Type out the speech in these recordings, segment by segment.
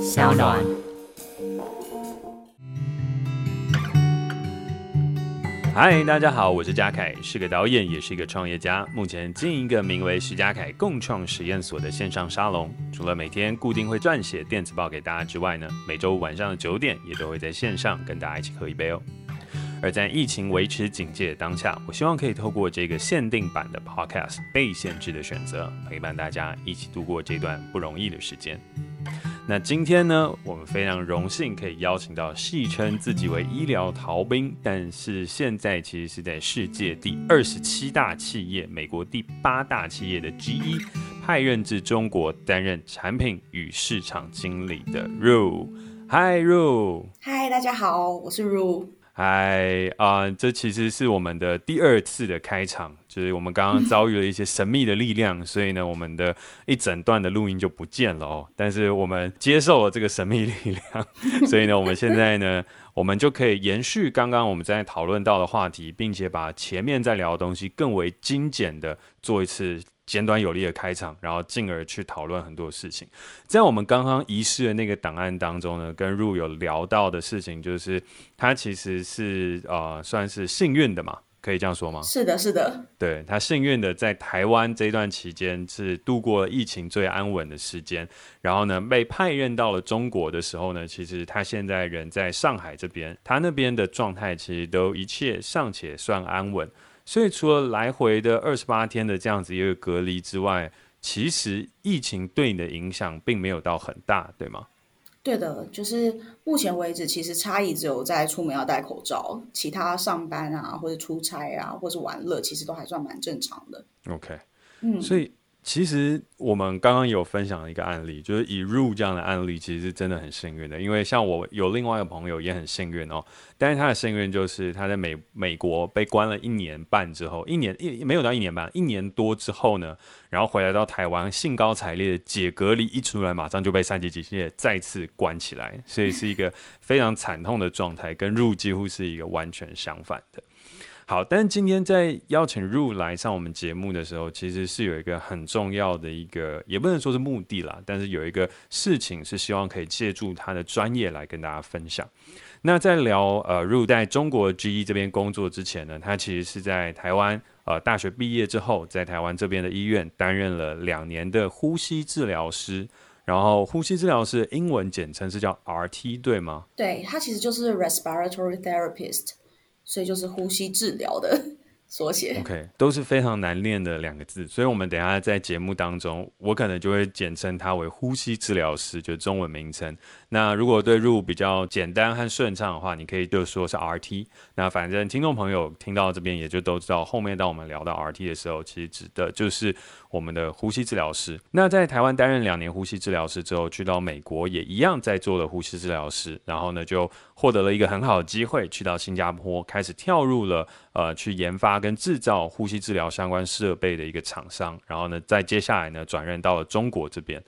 小暖。嗨，大家好，我是嘉凯，是个导演，也是一个创业家。目前经营一个名为徐嘉凯共创实验所的线上沙龙。除了每天固定会撰写电子报给大家之外呢，每周晚上的九点也都会在线上跟大家一起喝一杯哦。而在疫情维持警戒的当下，我希望可以透过这个限定版的 Podcast《被限制的选择》，陪伴大家一起度过这段不容易的时间。那今天呢，我们非常荣幸可以邀请到戏称自己为医疗逃兵，但是现在其实是在世界第二十七大企业、美国第八大企业的之一派任至中国担任产品与市场经理的 Ru。Hi Ru。Hi，大家好，我是 Ru。嗨啊，这其实是我们的第二次的开场，就是我们刚刚遭遇了一些神秘的力量，所以呢，我们的一整段的录音就不见了哦。但是我们接受了这个神秘力量，所以呢，我们现在呢，我们就可以延续刚刚我们在讨论到的话题，并且把前面在聊的东西更为精简的做一次。简短有力的开场，然后进而去讨论很多事情。在我们刚刚遗失的那个档案当中呢，跟 Ru 有聊到的事情，就是他其实是呃算是幸运的嘛，可以这样说吗？是的，是的。对，他幸运的在台湾这段期间是度过了疫情最安稳的时间，然后呢被派任到了中国的时候呢，其实他现在人在上海这边，他那边的状态其实都一切尚且算安稳。所以除了来回的二十八天的这样子一个隔离之外，其实疫情对你的影响并没有到很大，对吗？对的，就是目前为止，其实差异只有在出门要戴口罩，其他上班啊，或者出差啊，或者玩乐，其实都还算蛮正常的。OK，嗯，所以。其实我们刚刚有分享一个案例，就是以入这样的案例，其实是真的很幸运的。因为像我有另外一个朋友也很幸运哦，但是他的幸运就是他在美美国被关了一年半之后，一年一没有到一年半，一年多之后呢，然后回来到台湾，兴高采烈解隔离一出来，马上就被三级警戒再次关起来，所以是一个非常惨痛的状态，跟入几乎是一个完全相反的。好，但是今天在邀请 Ru 来上我们节目的时候，其实是有一个很重要的一个，也不能说是目的啦，但是有一个事情是希望可以借助他的专业来跟大家分享。那在聊呃 Ru 在中国 GE 这边工作之前呢，他其实是在台湾呃大学毕业之后，在台湾这边的医院担任了两年的呼吸治疗师，然后呼吸治疗师英文简称是叫 RT 对吗？对，它其实就是 Respiratory Therapist。所以就是呼吸治疗的缩写。OK，都是非常难念的两个字，所以我们等下在节目当中，我可能就会简称它为呼吸治疗师，就是中文名称。那如果对入比较简单和顺畅的话，你可以就说是 RT。那反正听众朋友听到这边也就都知道，后面当我们聊到 RT 的时候，其实指的就是我们的呼吸治疗师。那在台湾担任两年呼吸治疗师之后，去到美国也一样在做了呼吸治疗师，然后呢就获得了一个很好的机会，去到新加坡开始跳入了呃去研发跟制造呼吸治疗相关设备的一个厂商，然后呢再接下来呢转任到了中国这边。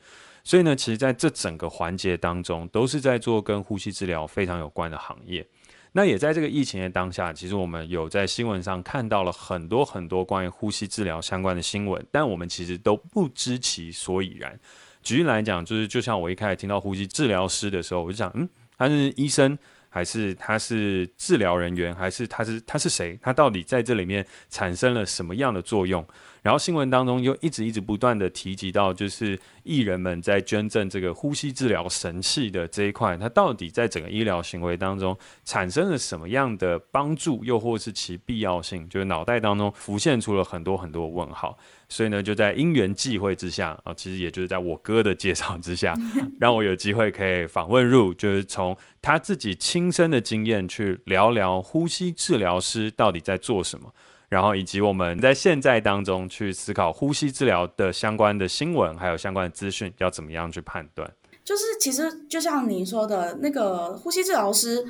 所以呢，其实在这整个环节当中，都是在做跟呼吸治疗非常有关的行业。那也在这个疫情的当下，其实我们有在新闻上看到了很多很多关于呼吸治疗相关的新闻，但我们其实都不知其所以然。举例来讲，就是就像我一开始听到呼吸治疗师的时候，我就想，嗯，他是医生，还是他是治疗人员，还是他是他是谁？他到底在这里面产生了什么样的作用？然后新闻当中又一直一直不断的提及到，就是艺人们在捐赠这个呼吸治疗神器的这一块，它到底在整个医疗行为当中产生了什么样的帮助，又或是其必要性？就是脑袋当中浮现出了很多很多问号。所以呢，就在因缘际会之下啊，其实也就是在我哥的介绍之下，让我有机会可以访问入就是从他自己亲身的经验去聊聊呼吸治疗师到底在做什么。然后以及我们在现在当中去思考呼吸治疗的相关的新闻，还有相关的资讯，要怎么样去判断？就是其实就像你说的那个呼吸治疗师，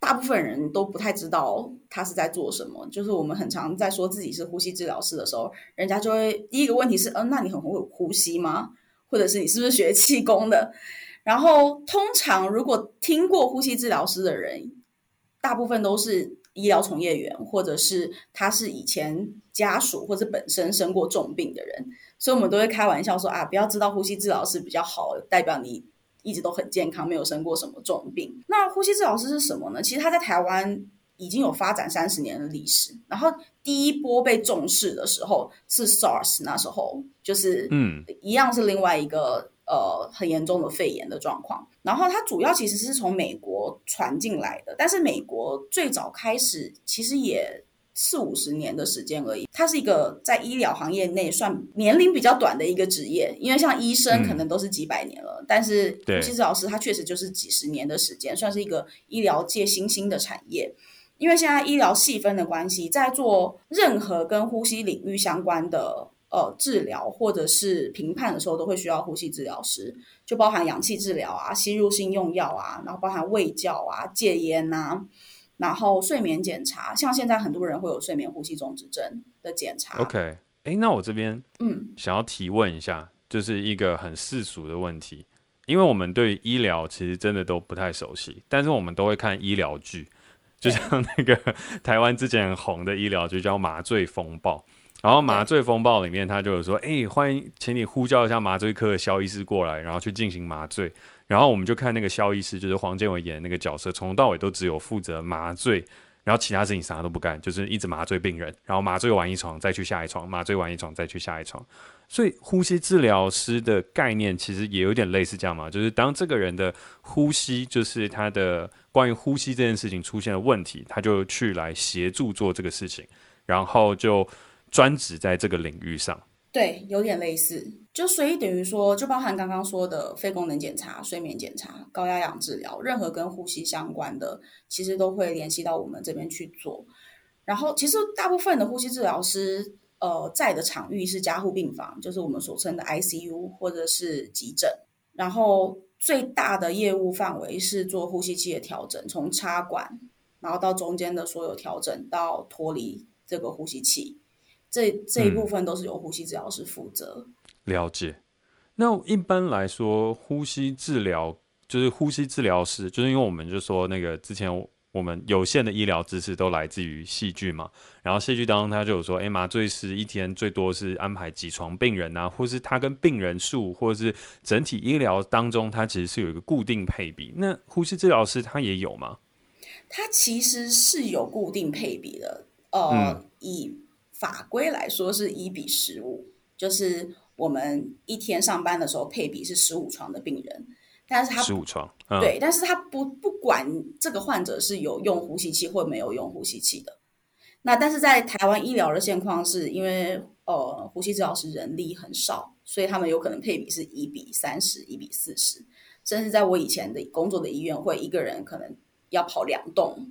大部分人都不太知道他是在做什么。就是我们很常在说自己是呼吸治疗师的时候，人家就会第一个问题是：嗯、那你很会呼吸吗？或者是你是不是学气功的？然后通常如果听过呼吸治疗师的人，大部分都是。医疗从业员，或者是他是以前家属或者本身生过重病的人，所以我们都会开玩笑说啊，不要知道呼吸治疗师比较好，代表你一直都很健康，没有生过什么重病。那呼吸治疗师是什么呢？其实他在台湾已经有发展三十年的历史。然后第一波被重视的时候是 SARS，那时候就是嗯，一样是另外一个呃很严重的肺炎的状况。然后它主要其实是从美国传进来的，但是美国最早开始其实也。四五十年的时间而已，它是一个在医疗行业内算年龄比较短的一个职业，因为像医生可能都是几百年了，嗯、但是呼吸治疗师他确实就是几十年的时间，算是一个医疗界新兴的产业。因为现在医疗细分的关系，在做任何跟呼吸领域相关的呃治疗或者是评判的时候，都会需要呼吸治疗师，就包含氧气治疗啊、吸入性用药啊，然后包含胃教啊、戒烟啊。然后睡眠检查，像现在很多人会有睡眠呼吸中止症的检查。OK，哎，那我这边嗯想要提问一下，嗯、就是一个很世俗的问题，因为我们对医疗其实真的都不太熟悉，但是我们都会看医疗剧，就像那个 台湾之前很红的医疗剧叫《麻醉风暴》，然后《麻醉风暴》里面他就有说，哎，欢迎，请你呼叫一下麻醉科的肖医师过来，然后去进行麻醉。然后我们就看那个肖医师，就是黄建伟演的那个角色，从头到尾都只有负责麻醉，然后其他事情啥都不干，就是一直麻醉病人，然后麻醉完一床再去下一床，麻醉完一床再去下一床。所以呼吸治疗师的概念其实也有点类似这样嘛，就是当这个人的呼吸，就是他的关于呼吸这件事情出现了问题，他就去来协助做这个事情，然后就专职在这个领域上。对，有点类似，就所以等于说，就包含刚刚说的肺功能检查、睡眠检查、高压氧治疗，任何跟呼吸相关的，其实都会联系到我们这边去做。然后，其实大部分的呼吸治疗师，呃，在的场域是加护病房，就是我们所称的 ICU 或者是急诊。然后，最大的业务范围是做呼吸器的调整，从插管，然后到中间的所有调整，到脱离这个呼吸器。这这一部分都是由呼吸治疗师负责。嗯。了解。那一般来说，呼吸治疗就是呼吸治疗师，就是因为我们就说那个之前我们有限的医疗知识都来自于戏剧嘛。然后戏剧当中他就有说，哎，麻醉师一天最多是安排几床病人啊，或是他跟病人数，或者是整体医疗当中，他其实是有一个固定配比。那呼吸治疗师他也有吗？他其实是有固定配比的。呃，嗯、以法规来说是一比十五，就是我们一天上班的时候配比是十五床的病人，但是他十五床，嗯、对，但是他不不管这个患者是有用呼吸器或没有用呼吸器的。那但是在台湾医疗的现况是因为呃呼吸治疗师人力很少，所以他们有可能配比是一比三十、一比四十，甚至在我以前的工作的医院会一个人可能要跑两栋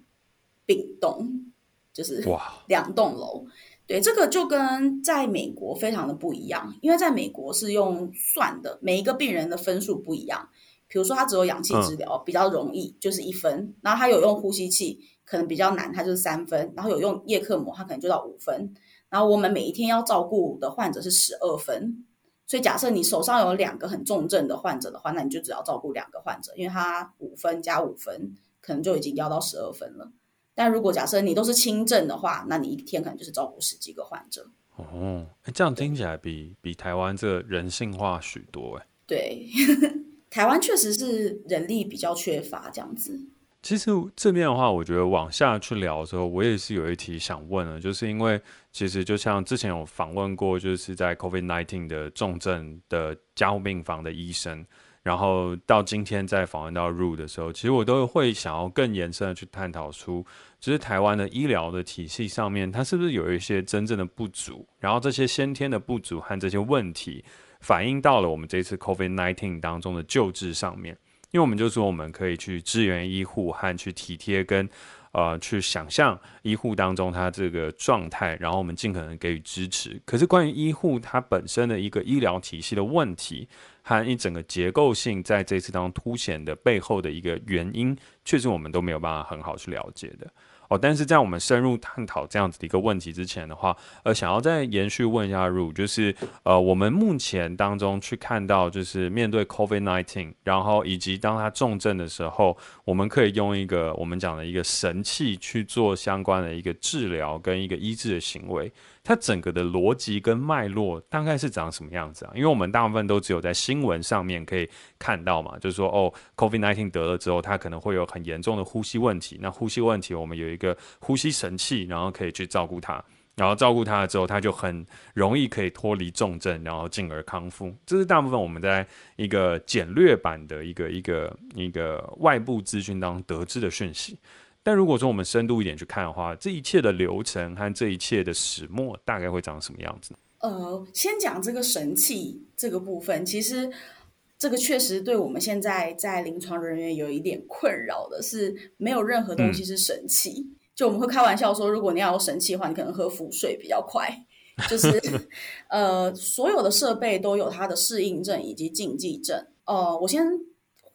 病栋，就是哇两栋楼。对，这个就跟在美国非常的不一样，因为在美国是用算的，每一个病人的分数不一样。比如说他只有氧气治疗，比较容易，就是一分；然后他有用呼吸器，可能比较难，他就是三分；然后有用叶克膜，他可能就到五分。然后我们每一天要照顾的患者是十二分，所以假设你手上有两个很重症的患者的话，那你就只要照顾两个患者，因为他五分加五分，可能就已经要到十二分了。但如果假设你都是轻症的话，那你一天可能就是照顾十几个患者。哦，这样听起来比比台湾这人性化许多哎。对，台湾确实是人力比较缺乏这样子。其实这边的话，我觉得往下去聊的时候，我也是有一题想问的，就是因为其实就像之前有访问过，就是在 COVID-19 的重症的加护病房的医生。然后到今天再访问到 Ru 的时候，其实我都会想要更延伸的去探讨出，就是台湾的医疗的体系上面，它是不是有一些真正的不足？然后这些先天的不足和这些问题，反映到了我们这次 COVID nineteen 当中的救治上面。因为我们就说我们可以去支援医护和去体贴跟。呃，去想象医护当中他这个状态，然后我们尽可能给予支持。可是关于医护它本身的一个医疗体系的问题和一整个结构性，在这次当中凸显的背后的一个原因，确实我们都没有办法很好去了解的。哦。但是在我们深入探讨这样子的一个问题之前的话，呃，想要再延续问一下 Ru，就是呃，我们目前当中去看到，就是面对 COVID-19，然后以及当它重症的时候，我们可以用一个我们讲的一个神器去做相关的一个治疗跟一个医治的行为。它整个的逻辑跟脉络大概是长什么样子啊？因为我们大部分都只有在新闻上面可以看到嘛，就是说哦，COVID-19 得了之后，他可能会有很严重的呼吸问题。那呼吸问题，我们有一个呼吸神器，然后可以去照顾他，然后照顾他了之后，他就很容易可以脱离重症，然后进而康复。这是大部分我们在一个简略版的一个一个一个外部资讯当中得知的讯息。但如果说我们深度一点去看的话，这一切的流程和这一切的始末大概会长什么样子？呃，先讲这个神器这个部分，其实这个确实对我们现在在临床人员有一点困扰的是，没有任何东西是神器。嗯、就我们会开玩笑说，如果你要有神器的话，你可能喝符水比较快。就是 呃，所有的设备都有它的适应症以及禁忌症。呃，我先。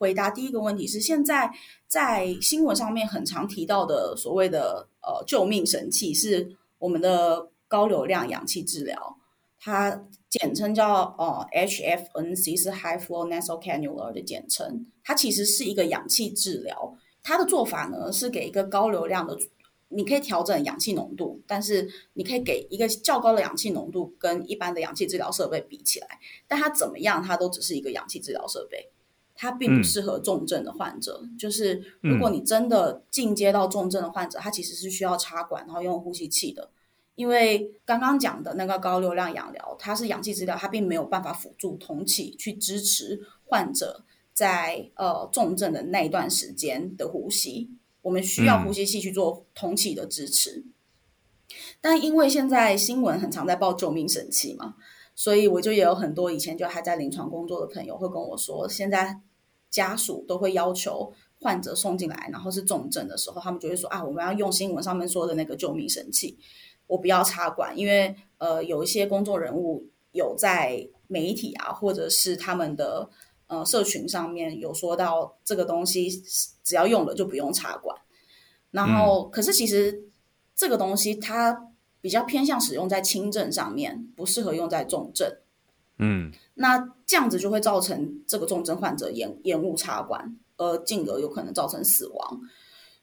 回答第一个问题是，现在在新闻上面很常提到的所谓的呃救命神器是我们的高流量氧气治疗，它简称叫呃 HFNC，是 High Flow Nasal Cannula 的简称。它其实是一个氧气治疗，它的做法呢是给一个高流量的，你可以调整氧气浓度，但是你可以给一个较高的氧气浓度跟一般的氧气治疗设备比起来，但它怎么样，它都只是一个氧气治疗设备。它并不适合重症的患者，嗯、就是如果你真的进阶到重症的患者，他其实是需要插管，然后用呼吸器的。因为刚刚讲的那个高流量氧疗，它是氧气治疗，它并没有办法辅助通气去支持患者在呃重症的那一段时间的呼吸。我们需要呼吸器去做通气的支持。嗯、但因为现在新闻很常在报救命神器嘛，所以我就也有很多以前就还在临床工作的朋友会跟我说，现在。家属都会要求患者送进来，然后是重症的时候，他们就会说啊，我们要用新闻上面说的那个救命神器，我不要插管，因为呃，有一些公众人物有在媒体啊，或者是他们的呃社群上面有说到这个东西，只要用了就不用插管。然后，嗯、可是其实这个东西它比较偏向使用在轻症上面，不适合用在重症。嗯，那这样子就会造成这个重症患者延延误插管，而进而有可能造成死亡。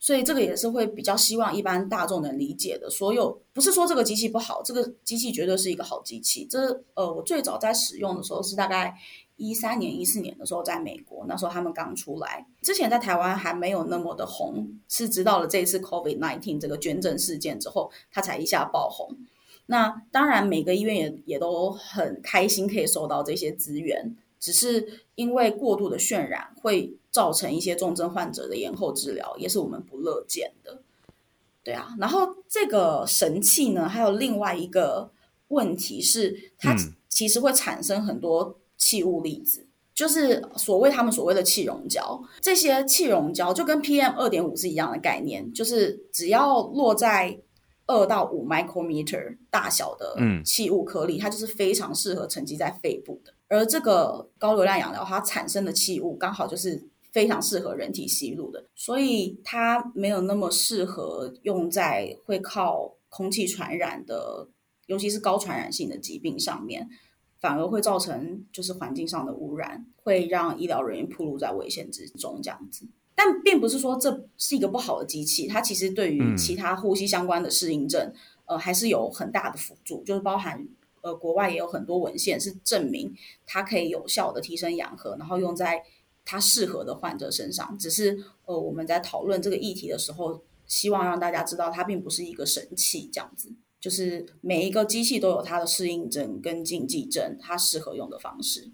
所以这个也是会比较希望一般大众能理解的。所有不是说这个机器不好，这个机器绝对是一个好机器。这呃，我最早在使用的时候是大概一三年、一四年的时候，在美国，那时候他们刚出来，之前在台湾还没有那么的红，是直到了这一次 COVID-19 这个捐赠事件之后，它才一下爆红。那当然，每个医院也也都很开心可以收到这些资源，只是因为过度的渲染会造成一些重症患者的延后治疗，也是我们不乐见的。对啊，然后这个神器呢，还有另外一个问题是，它其实会产生很多气雾粒子，嗯、就是所谓他们所谓的气溶胶。这些气溶胶就跟 PM 二点五是一样的概念，就是只要落在二到五 micrometer 大小的气雾颗粒，嗯、它就是非常适合沉积在肺部的。而这个高流量氧疗，它产生的气雾刚好就是非常适合人体吸入的，所以它没有那么适合用在会靠空气传染的，尤其是高传染性的疾病上面，反而会造成就是环境上的污染，会让医疗人员暴露在危险之中，这样子。但并不是说这是一个不好的机器，它其实对于其他呼吸相关的适应症，嗯、呃，还是有很大的辅助。就是包含呃，国外也有很多文献是证明它可以有效的提升氧合，然后用在它适合的患者身上。只是呃，我们在讨论这个议题的时候，希望让大家知道它并不是一个神器，这样子。就是每一个机器都有它的适应症跟禁忌症，它适合用的方式。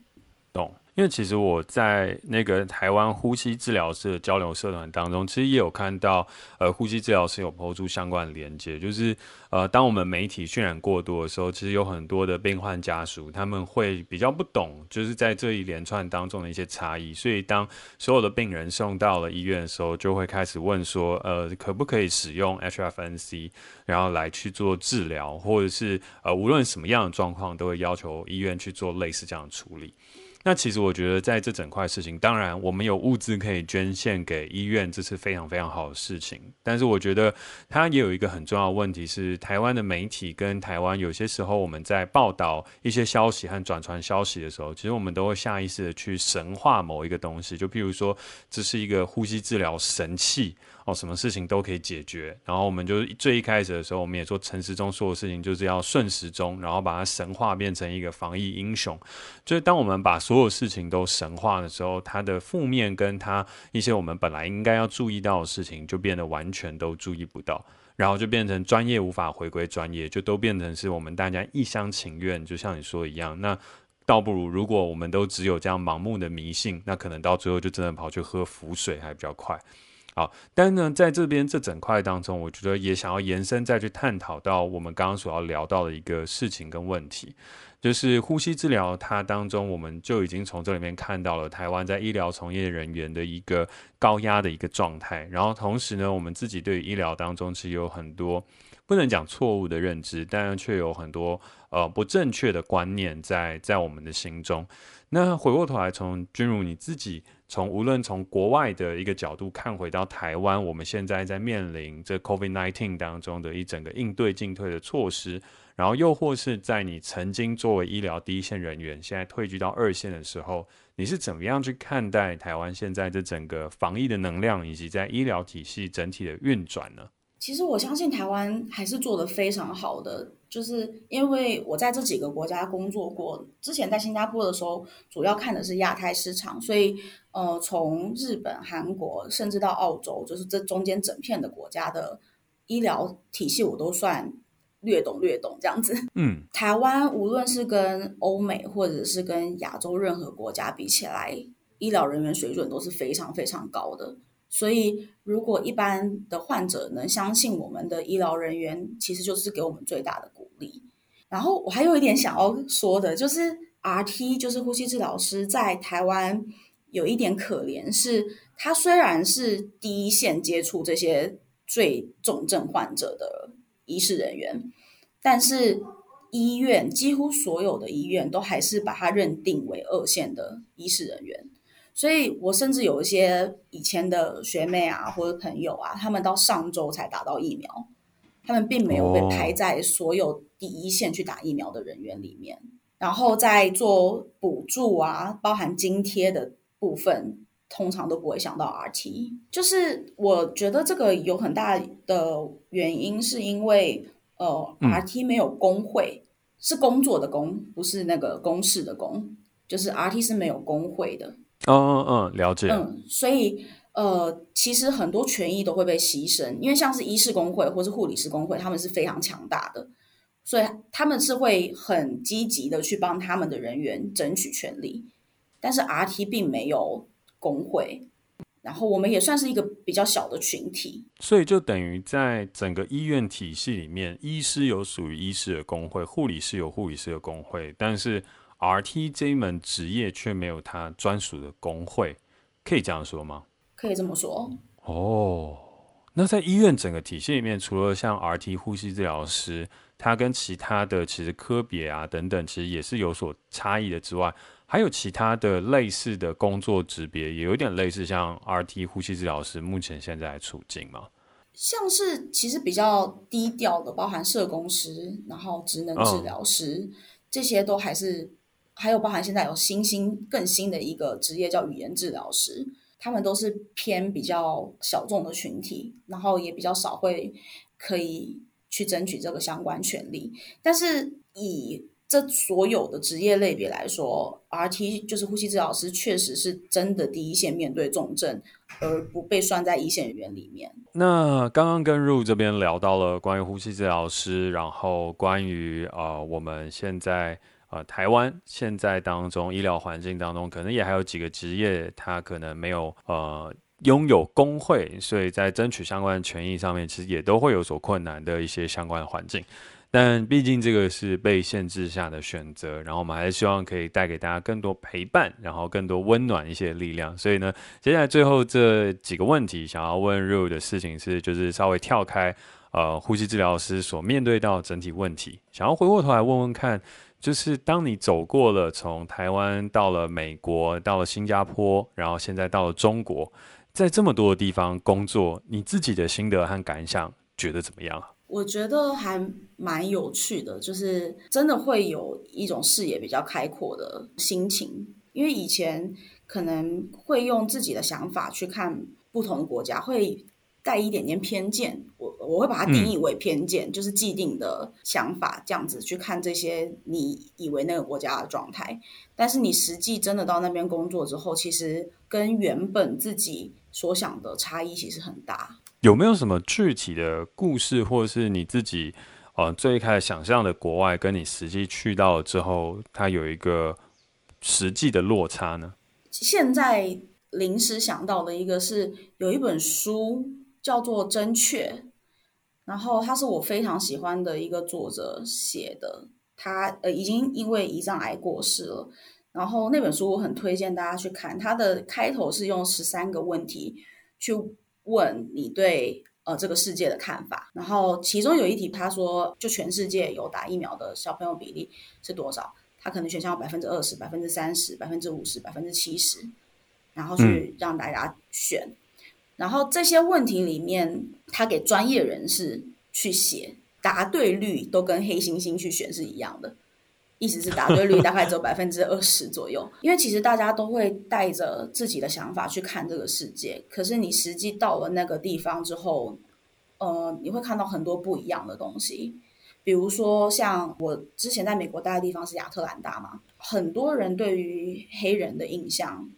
懂。因为其实我在那个台湾呼吸治疗师的交流社团当中，其实也有看到，呃，呼吸治疗师有抛出相关的连接，就是呃，当我们媒体渲染过多的时候，其实有很多的病患家属他们会比较不懂，就是在这一连串当中的一些差异，所以当所有的病人送到了医院的时候，就会开始问说，呃，可不可以使用 HFNC，然后来去做治疗，或者是呃，无论什么样的状况，都会要求医院去做类似这样的处理。那其实我觉得在这整块事情，当然我们有物资可以捐献给医院，这是非常非常好的事情。但是我觉得它也有一个很重要的问题是，台湾的媒体跟台湾有些时候我们在报道一些消息和转传消息的时候，其实我们都会下意识的去神化某一个东西，就譬如说这是一个呼吸治疗神器。哦，什么事情都可以解决。然后我们就最一开始的时候，我们也说陈时中说的事情就是要顺时钟，然后把它神化变成一个防疫英雄。就是当我们把所有事情都神化的时候，它的负面跟它一些我们本来应该要注意到的事情，就变得完全都注意不到，然后就变成专业无法回归专业，就都变成是我们大家一厢情愿，就像你说一样。那倒不如如果我们都只有这样盲目的迷信，那可能到最后就真的跑去喝符水还比较快。好，但呢，在这边这整块当中，我觉得也想要延伸再去探讨到我们刚刚所要聊到的一个事情跟问题，就是呼吸治疗它当中，我们就已经从这里面看到了台湾在医疗从业人员的一个高压的一个状态，然后同时呢，我们自己对于医疗当中其实有很多不能讲错误的认知，但却有很多呃不正确的观念在在我们的心中。那回过头来，从君如你自己。从无论从国外的一个角度看回到台湾，我们现在在面临这 COVID-19 当中的一整个应对进退的措施，然后又或是在你曾经作为医疗第一线人员，现在退居到二线的时候，你是怎么样去看待台湾现在这整个防疫的能量，以及在医疗体系整体的运转呢？其实我相信台湾还是做得非常好的，就是因为我在这几个国家工作过，之前在新加坡的时候，主要看的是亚太市场，所以呃，从日本、韩国甚至到澳洲，就是这中间整片的国家的医疗体系，我都算略懂略懂这样子。嗯，台湾无论是跟欧美或者是跟亚洲任何国家比起来，医疗人员水准都是非常非常高的。所以，如果一般的患者能相信我们的医疗人员，其实就是给我们最大的鼓励。然后，我还有一点想要说的，就是 RT，就是呼吸治疗师，在台湾有一点可怜，是他虽然是第一线接触这些最重症患者的医事人员，但是医院几乎所有的医院都还是把他认定为二线的医事人员。所以我甚至有一些以前的学妹啊，或者朋友啊，他们到上周才打到疫苗，他们并没有被排在所有第一线去打疫苗的人员里面。然后在做补助啊，包含津贴的部分，通常都不会想到 RT。就是我觉得这个有很大的原因，是因为呃，RT 没有工会，是工作的工，不是那个公事的工，就是 RT 是没有工会的。嗯嗯嗯，了解。嗯，所以呃，其实很多权益都会被牺牲，因为像是医师工会或是护理师工会，他们是非常强大的，所以他们是会很积极的去帮他们的人员争取权利。但是 RT 并没有工会，然后我们也算是一个比较小的群体，所以就等于在整个医院体系里面，医师有属于医师的工会，护理师有护理师的工会，但是。RT 这一门职业却没有他专属的工会，可以这样说吗？可以这么说。哦，那在医院整个体系里面，除了像 RT 呼吸治疗师，他跟其他的其实科别啊等等，其实也是有所差异的之外，还有其他的类似的工作职别，也有点类似像 RT 呼吸治疗师目前现在的处境吗？像是其实比较低调的，包含社工师，然后职能治疗师，嗯、这些都还是。还有包含现在有新兴更新的一个职业叫语言治疗师，他们都是偏比较小众的群体，然后也比较少会可以去争取这个相关权利。但是以这所有的职业类别来说，RT 就是呼吸治疗师，确实是真的第一线面对重症，而不被算在一线人员里面。那刚刚跟 Ru 这边聊到了关于呼吸治疗师，然后关于呃我们现在。呃，台湾现在当中医疗环境当中，可能也还有几个职业，它可能没有呃拥有工会，所以在争取相关权益上面，其实也都会有所困难的一些相关的环境。但毕竟这个是被限制下的选择，然后我们还是希望可以带给大家更多陪伴，然后更多温暖一些力量。所以呢，接下来最后这几个问题想要问 Ru 的事情是，就是稍微跳开呃呼吸治疗师所面对到整体问题，想要回过头来问问看。就是当你走过了从台湾到了美国，到了新加坡，然后现在到了中国，在这么多的地方工作，你自己的心得和感想，觉得怎么样？我觉得还蛮有趣的，就是真的会有一种视野比较开阔的心情，因为以前可能会用自己的想法去看不同的国家，会带一点点偏见。我我会把它定义为偏见，嗯、就是既定的想法，这样子去看这些你以为那个国家的状态。但是你实际真的到那边工作之后，其实跟原本自己所想的差异其实很大。有没有什么具体的故事，或者是你自己呃最开始想象的国外，跟你实际去到了之后，它有一个实际的落差呢？现在临时想到的一个是有一本书叫做《真确》，然后他是我非常喜欢的一个作者写的，他呃已经因为胰脏癌过世了，然后那本书我很推荐大家去看，它的开头是用十三个问题去。问你对呃这个世界的看法，然后其中有一题他说，就全世界有打疫苗的小朋友比例是多少？他可能选项有百分之二十、百分之三十、百分之五十、百分之七十，然后去让大家选。嗯、然后这些问题里面，他给专业人士去写，答对率都跟黑猩猩去选是一样的。意思是答对率大概只有百分之二十左右，因为其实大家都会带着自己的想法去看这个世界，可是你实际到了那个地方之后，呃，你会看到很多不一样的东西。比如说，像我之前在美国待的地方是亚特兰大嘛，很多人对于黑人的印象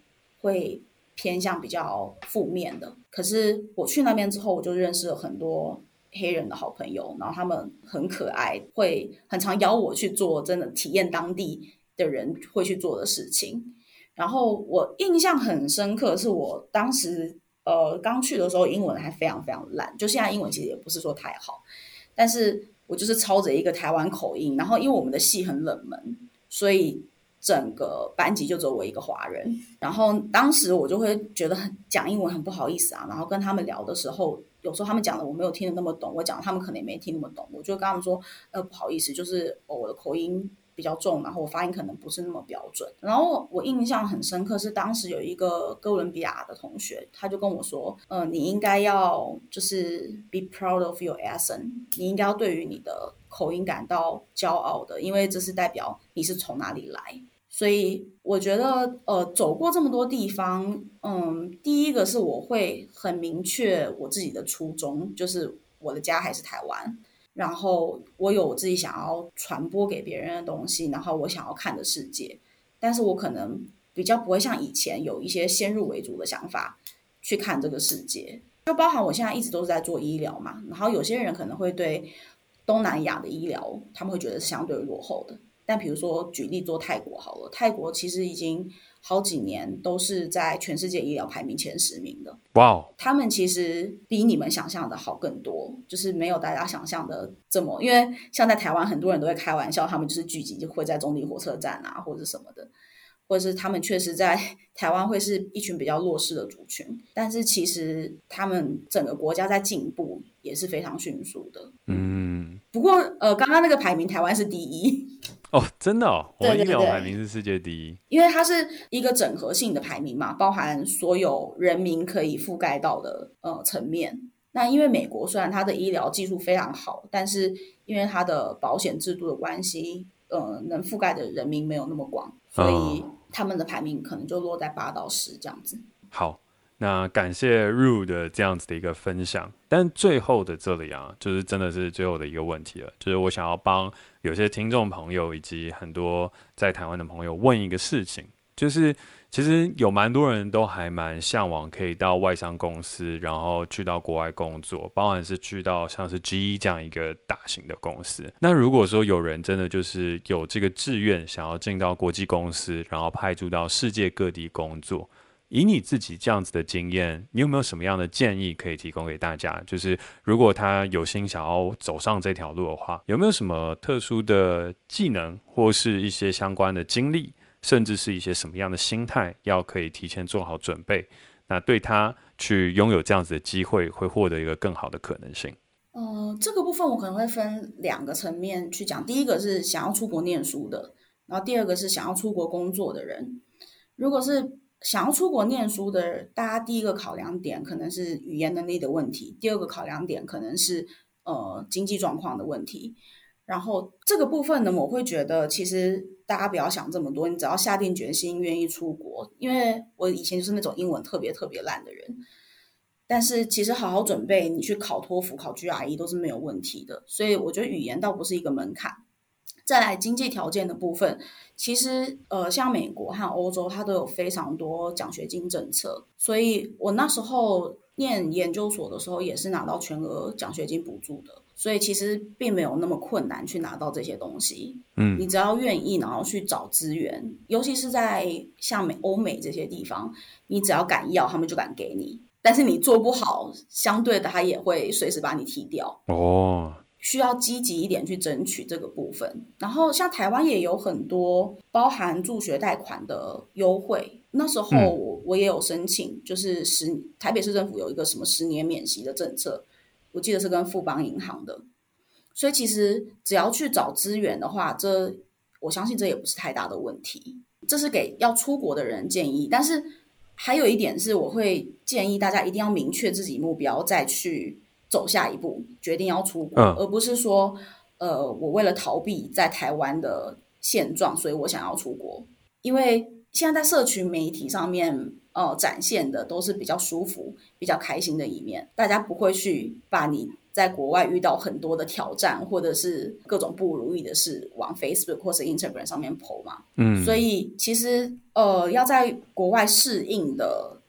会偏向比较负面的，可是我去那边之后，我就认识了很多。黑人的好朋友，然后他们很可爱，会很常邀我去做真的体验当地的人会去做的事情。然后我印象很深刻，是我当时呃刚去的时候，英文还非常非常烂，就现在英文其实也不是说太好，但是我就是操着一个台湾口音，然后因为我们的戏很冷门，所以整个班级就只有我一个华人。然后当时我就会觉得很讲英文很不好意思啊，然后跟他们聊的时候。有时候他们讲的我没有听得那么懂，我讲他们可能也没听那么懂，我就跟他们说，呃，不好意思，就是我的口音比较重，然后我发音可能不是那么标准。然后我印象很深刻是当时有一个哥伦比亚的同学，他就跟我说，呃，你应该要就是 be proud of your accent，你应该要对于你的口音感到骄傲的，因为这是代表你是从哪里来。所以我觉得，呃，走过这么多地方，嗯，第一个是我会很明确我自己的初衷，就是我的家还是台湾，然后我有我自己想要传播给别人的东西，然后我想要看的世界，但是我可能比较不会像以前有一些先入为主的想法去看这个世界，就包含我现在一直都是在做医疗嘛，然后有些人可能会对东南亚的医疗，他们会觉得是相对落后的。但比如说，举例做泰国好了，泰国其实已经好几年都是在全世界医疗排名前十名的。哇.他们其实比你们想象的好更多，就是没有大家想象的这么。因为像在台湾，很多人都会开玩笑，他们就是聚集就会在中坜火车站啊，或者什么的，或者是他们确实在 台湾会是一群比较弱势的族群。但是其实他们整个国家在进步也是非常迅速的。嗯，不过呃，刚刚那个排名，台湾是第一。哦，真的哦，我医疗排名是世界第一，因为它是一个整合性的排名嘛，包含所有人民可以覆盖到的呃层面。那因为美国虽然它的医疗技术非常好，但是因为它的保险制度的关系，呃，能覆盖的人民没有那么广，所以他们的排名可能就落在八到十这样子。好。那感谢 Ru 的这样子的一个分享，但最后的这里啊，就是真的是最后的一个问题了，就是我想要帮有些听众朋友以及很多在台湾的朋友问一个事情，就是其实有蛮多人都还蛮向往可以到外商公司，然后去到国外工作，包含是去到像是 GE 这样一个大型的公司。那如果说有人真的就是有这个志愿，想要进到国际公司，然后派驻到世界各地工作。以你自己这样子的经验，你有没有什么样的建议可以提供给大家？就是如果他有心想要走上这条路的话，有没有什么特殊的技能，或是一些相关的经历，甚至是一些什么样的心态，要可以提前做好准备？那对他去拥有这样子的机会，会获得一个更好的可能性。呃，这个部分我可能会分两个层面去讲。第一个是想要出国念书的，然后第二个是想要出国工作的人。如果是想要出国念书的，大家第一个考量点可能是语言能力的问题，第二个考量点可能是呃经济状况的问题。然后这个部分呢，我会觉得其实大家不要想这么多，你只要下定决心愿意出国。因为我以前就是那种英文特别特别烂的人，但是其实好好准备，你去考托福、考 GRE 都是没有问题的。所以我觉得语言倒不是一个门槛。再来经济条件的部分，其实呃，像美国和欧洲，它都有非常多奖学金政策。所以我那时候念研究所的时候，也是拿到全额奖学金补助的。所以其实并没有那么困难去拿到这些东西。嗯，你只要愿意，然后去找资源，尤其是在像美、欧美这些地方，你只要敢要，他们就敢给你。但是你做不好，相对的，他也会随时把你踢掉。哦。需要积极一点去争取这个部分，然后像台湾也有很多包含助学贷款的优惠，那时候我我也有申请，就是十台北市政府有一个什么十年免息的政策，我记得是跟富邦银行的，所以其实只要去找资源的话，这我相信这也不是太大的问题，这是给要出国的人建议，但是还有一点是我会建议大家一定要明确自己目标再去。走下一步，决定要出国，嗯，而不是说，呃，我为了逃避在台湾的现状，所以我想要出国。因为现在在社群媒体上面，呃，展现的都是比较舒服、比较开心的一面，大家不会去把你在国外遇到很多的挑战，或者是各种不如意的事往 Facebook 或者 Instagram 上面 po 嘛。嗯，所以其实，呃，要在国外适应的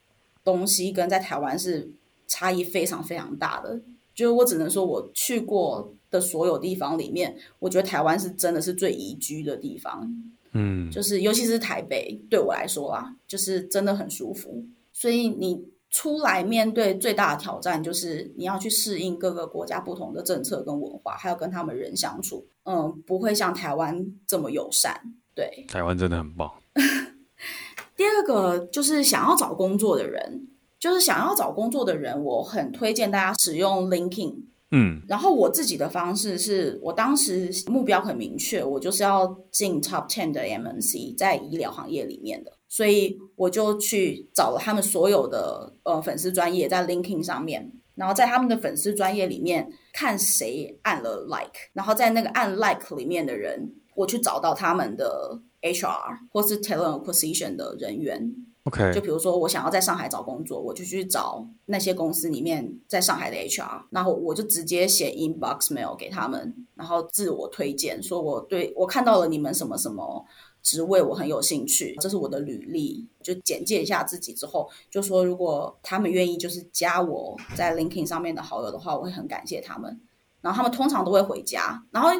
东西，跟在台湾是。差异非常非常大的，就是我只能说，我去过的所有地方里面，我觉得台湾是真的是最宜居的地方。嗯，就是尤其是台北，对我来说啊，就是真的很舒服。所以你出来面对最大的挑战，就是你要去适应各个国家不同的政策跟文化，还要跟他们人相处。嗯，不会像台湾这么友善。对，台湾真的很棒。第二个就是想要找工作的人。就是想要找工作的人，我很推荐大家使用 LinkedIn。嗯，然后我自己的方式是我当时目标很明确，我就是要进 Top Ten 的 MNC，在医疗行业里面的，所以我就去找了他们所有的呃粉丝专业在 LinkedIn 上面，然后在他们的粉丝专业里面看谁按了 Like，然后在那个按 Like 里面的人，我去找到他们的 HR 或是 Talent Acquisition 的人员。OK，就比如说，我想要在上海找工作，我就去找那些公司里面在上海的 HR，然后我就直接写 inbox mail 给他们，然后自我推荐，说我对我看到了你们什么什么职位，我很有兴趣，这是我的履历，就简介一下自己之后，就说如果他们愿意就是加我在 LinkedIn 上面的好友的话，我会很感谢他们，然后他们通常都会回家，然后。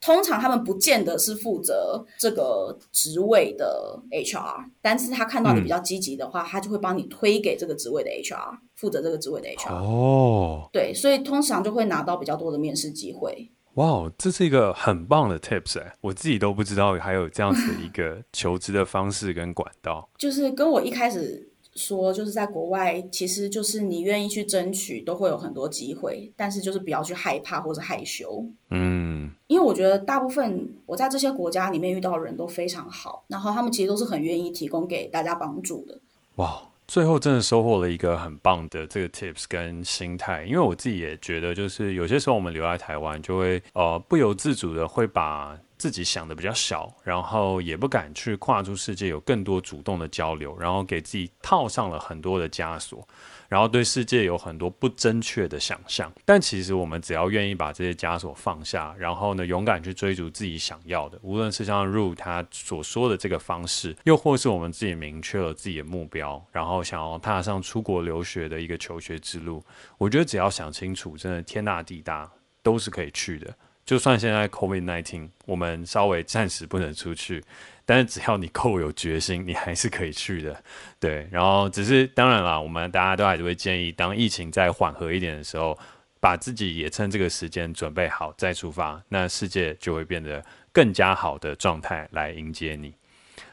通常他们不见得是负责这个职位的 HR，但是他看到你比较积极的话，嗯、他就会帮你推给这个职位的 HR，负责这个职位的 HR。哦，对，所以通常就会拿到比较多的面试机会。哇，这是一个很棒的 tips 哎，我自己都不知道还有这样子的一个求职的方式跟管道。就是跟我一开始。说就是在国外，其实就是你愿意去争取，都会有很多机会。但是就是不要去害怕或者害羞，嗯，因为我觉得大部分我在这些国家里面遇到的人都非常好，然后他们其实都是很愿意提供给大家帮助的。哇，最后真的收获了一个很棒的这个 tips 跟心态，因为我自己也觉得，就是有些时候我们留在台湾，就会呃不由自主的会把。自己想的比较小，然后也不敢去跨出世界，有更多主动的交流，然后给自己套上了很多的枷锁，然后对世界有很多不正确的想象。但其实我们只要愿意把这些枷锁放下，然后呢，勇敢去追逐自己想要的，无论是像 Ru 他所说的这个方式，又或是我们自己明确了自己的目标，然后想要踏上出国留学的一个求学之路，我觉得只要想清楚，真的天大地大都是可以去的。就算现在 COVID-19，我们稍微暂时不能出去，但是只要你够有决心，你还是可以去的。对，然后只是当然啦，我们大家都还是会建议，当疫情再缓和一点的时候，把自己也趁这个时间准备好再出发，那世界就会变得更加好的状态来迎接你。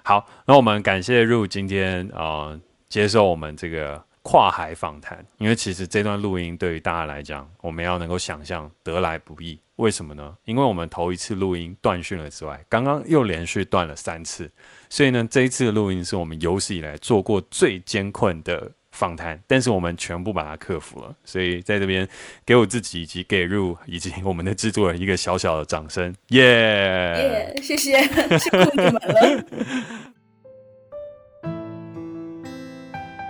好，那我们感谢 Ru 今天呃接受我们这个跨海访谈，因为其实这段录音对于大家来讲，我们要能够想象得来不易。为什么呢？因为我们头一次录音断讯了之外，刚刚又连续断了三次，所以呢，这一次的录音是我们有史以来做过最艰困的访谈，但是我们全部把它克服了。所以在这边给我自己以及给 Ru 以及我们的制作人一个小小的掌声，耶、yeah! 耶！Yeah, 谢谢，辛苦你们了。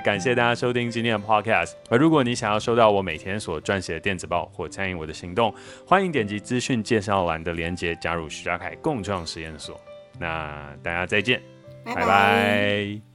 感谢大家收听今天的 Podcast。而如果你想要收到我每天所撰写的电子报或参与我的行动，欢迎点击资讯介绍栏的链接加入徐家凯共创实验所。那大家再见，拜拜。拜拜。